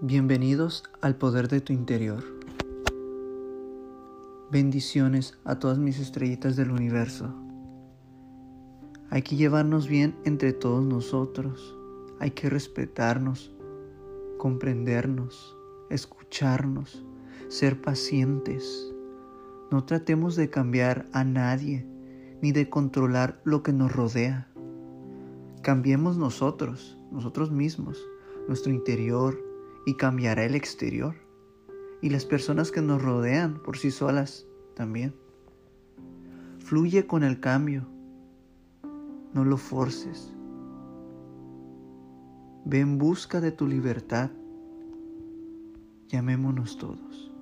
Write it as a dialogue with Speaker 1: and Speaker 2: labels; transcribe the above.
Speaker 1: Bienvenidos al poder de tu interior. Bendiciones a todas mis estrellitas del universo. Hay que llevarnos bien entre todos nosotros. Hay que respetarnos, comprendernos, escucharnos, ser pacientes. No tratemos de cambiar a nadie ni de controlar lo que nos rodea. Cambiemos nosotros, nosotros mismos, nuestro interior, y cambiará el exterior y las personas que nos rodean por sí solas también. Fluye con el cambio, no lo forces. Ve en busca de tu libertad. Llamémonos todos.